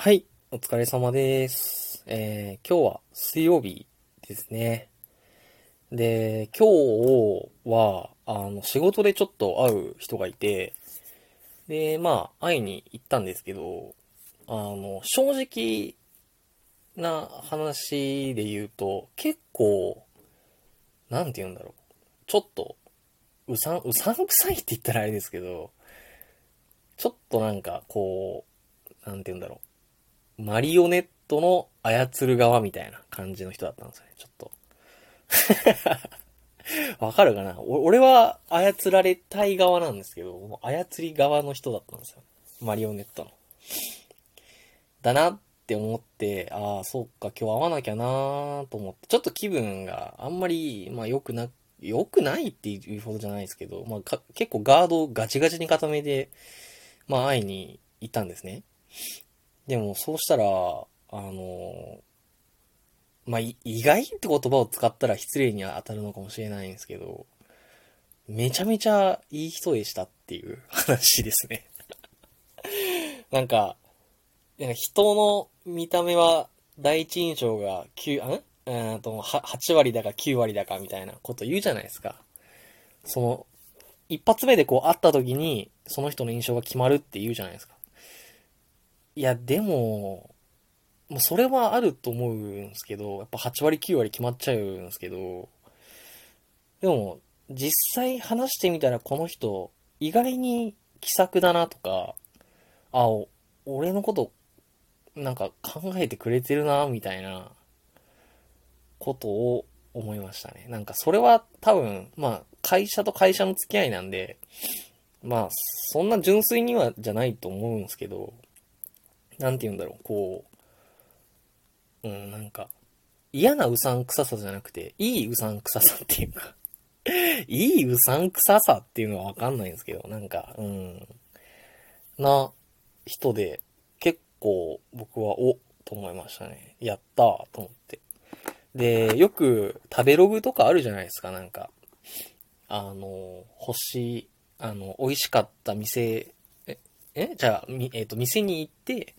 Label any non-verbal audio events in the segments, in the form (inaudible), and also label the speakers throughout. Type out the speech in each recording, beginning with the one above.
Speaker 1: はい、お疲れ様です。えー、今日は水曜日ですね。で、今日は、あの、仕事でちょっと会う人がいて、で、まあ、会いに行ったんですけど、あの、正直な話で言うと、結構、なんて言うんだろう。ちょっと、うさん、うさんくさいって言ったらあれですけど、ちょっとなんか、こう、なんて言うんだろう。マリオネットの操る側みたいな感じの人だったんですよね、ちょっと。(laughs) わかるかな？俺は操られたい側なんですけど、もう操り側の人だったんですよ。マリオネットの。だなって思って、ああ、そっか、今日会わなきゃなーと思って、ちょっと気分があんまり、まあ良くな、良くないっていうほどじゃないですけど、まあ結構ガードをガチガチに固めて、まあ会いに行ったんですね。でも、そうしたら、あの、まあ、意外って言葉を使ったら失礼には当たるのかもしれないんですけど、めちゃめちゃいい人でしたっていう (laughs) 話ですね。(laughs) なんか、なんか人の見た目は第一印象が9、あんえーと、8割だか9割だかみたいなこと言うじゃないですか。その、一発目でこう会った時に、その人の印象が決まるって言うじゃないですか。いや、でも、もうそれはあると思うんですけど、やっぱ8割9割決まっちゃうんですけど、でも、実際話してみたらこの人、意外に気さくだなとか、あ、俺のこと、なんか考えてくれてるな、みたいな、ことを思いましたね。なんかそれは多分、まあ、会社と会社の付き合いなんで、まあ、そんな純粋にはじゃないと思うんですけど、なんて言うんだろう、こう、うん、なんか、嫌なうさんくささじゃなくて、いいうさんくささっていうか、(laughs) いいうさんくささっていうのはわかんないんですけど、なんか、うん、な人で、結構僕は、お、と思いましたね。やったーと思って。で、よく食べログとかあるじゃないですか、なんか。あの、星、あの、美味しかった店、え、え？じゃあ、みえっ、と、店に行って、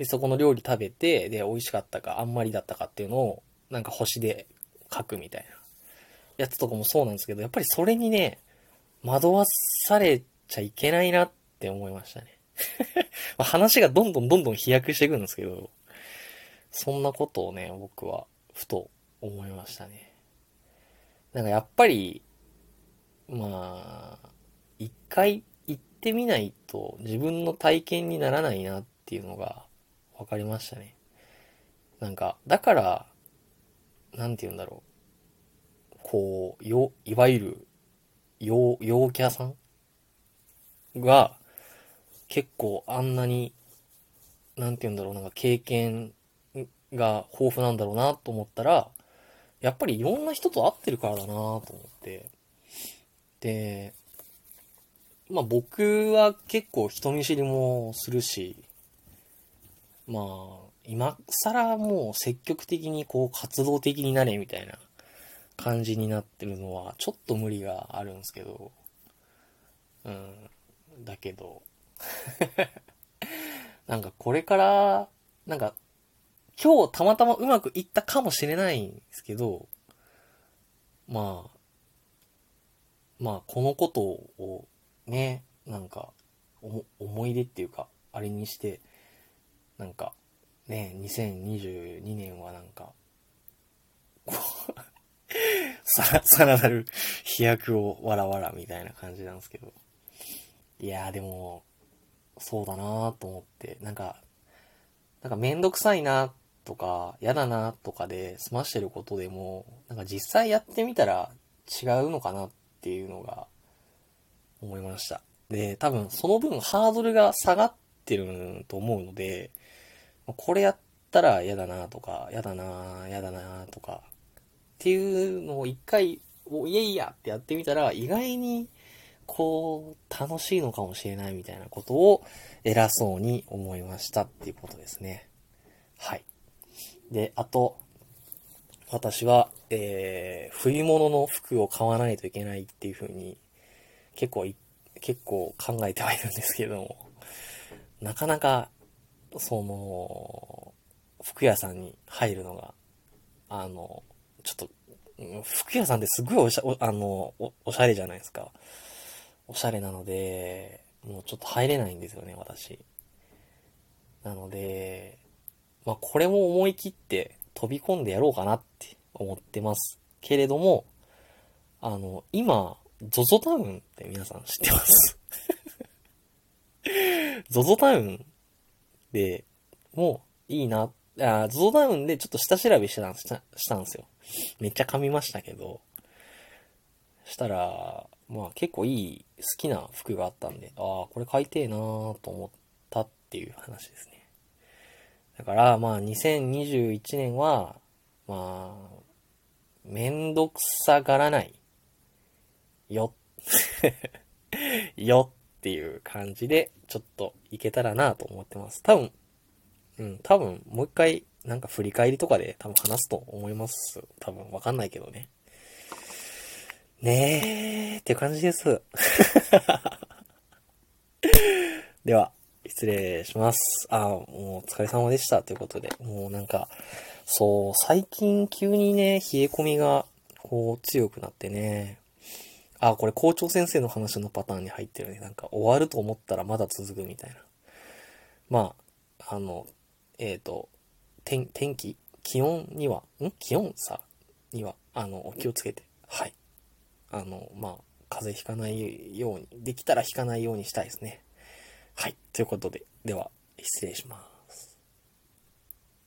Speaker 1: で、そこの料理食べて、で、美味しかったか、あんまりだったかっていうのを、なんか星で書くみたいな。やつとかもそうなんですけど、やっぱりそれにね、惑わされちゃいけないなって思いましたね。(laughs) ま話がどんどんどんどん飛躍していくんですけど、そんなことをね、僕は、ふと思いましたね。なんかやっぱり、まあ、一回行ってみないと自分の体験にならないなっていうのが分かりましたね。なんか、だから、なんて言うんだろう。こう、よ、いわゆる、陽、陽キャさんが、結構あんなに、なんて言うんだろう、なんか経験が豊富なんだろうなと思ったら、やっぱりいろんな人と会ってるからだなと思って。で、まあ僕は結構人見知りもするし、まあ、今更もう積極的にこう活動的になれみたいな感じになってるのはちょっと無理があるんですけど、うん、だけど、(laughs) なんかこれから、なんか今日たまたまうまくいったかもしれないんですけど、まあ、まあこのことをね、なんか、思い出っていうか、あれにして、なんか、ね、2022年はなんか、(laughs) さら、さらなる飛躍をわらわらみたいな感じなんですけど。いやーでも、そうだなーと思って、なんか、なんかめんどくさいなとか、嫌だなとかで済ましてることでも、なんか実際やってみたら違うのかなっていうのが思いました。で、多分その分ハードルが下がってると思うので、これやったら嫌だなとか、嫌だな嫌だなとか、っていうのを一回、おいやいやってやってみたら、意外に、こう、楽しいのかもしれないみたいなことを偉そうに思いましたっていうことですね。はい。で、あと、私は、えー、冬物の服を買わないといけないっていう風に、結構、結構考えてはいるんですけども、なかなかその、服屋さんに入るのが、あの、ちょっと、服屋さんってすごいおしゃ、おあのお、おしゃれじゃないですか。おしゃれなので、もうちょっと入れないんですよね、私。なので、まあこれも思い切って飛び込んでやろうかなって思ってます。けれども、あの、今、ZOZO タウンって皆さん知ってます (laughs) ?ZOZO タウンで、もういいな。あ、ZOZO タウンでちょっと下調べしたしたしたんですよ。めっちゃ噛みましたけど。したら、まあ結構いい、好きな服があったんで、ああ、これ買いてえなーと思ったっていう話ですね。だから、まあ2021年は、まあ、めんどくさがらない。よ。(laughs) よっていう感じで、ちょっといけたらなと思ってます。多分、うん、多分、もう一回、なんか振り返りとかで多分話すと思います。多分、わかんないけどね。ねーっていう感じです。(laughs) では、失礼します。あ、もうお疲れ様でした。ということで、もうなんか、そう、最近急にね、冷え込みが、こう、強くなってね。あ、これ校長先生の話のパターンに入ってるね。なんか、終わると思ったらまだ続くみたいな。まあ、あの、えっ、と、天、天気？気温には、ん？気温差には、あの、お気をつけて。はい。あの、まあ、風邪ひかないように、できたらひかないようにしたいですね。はい。ということで、では、失礼します。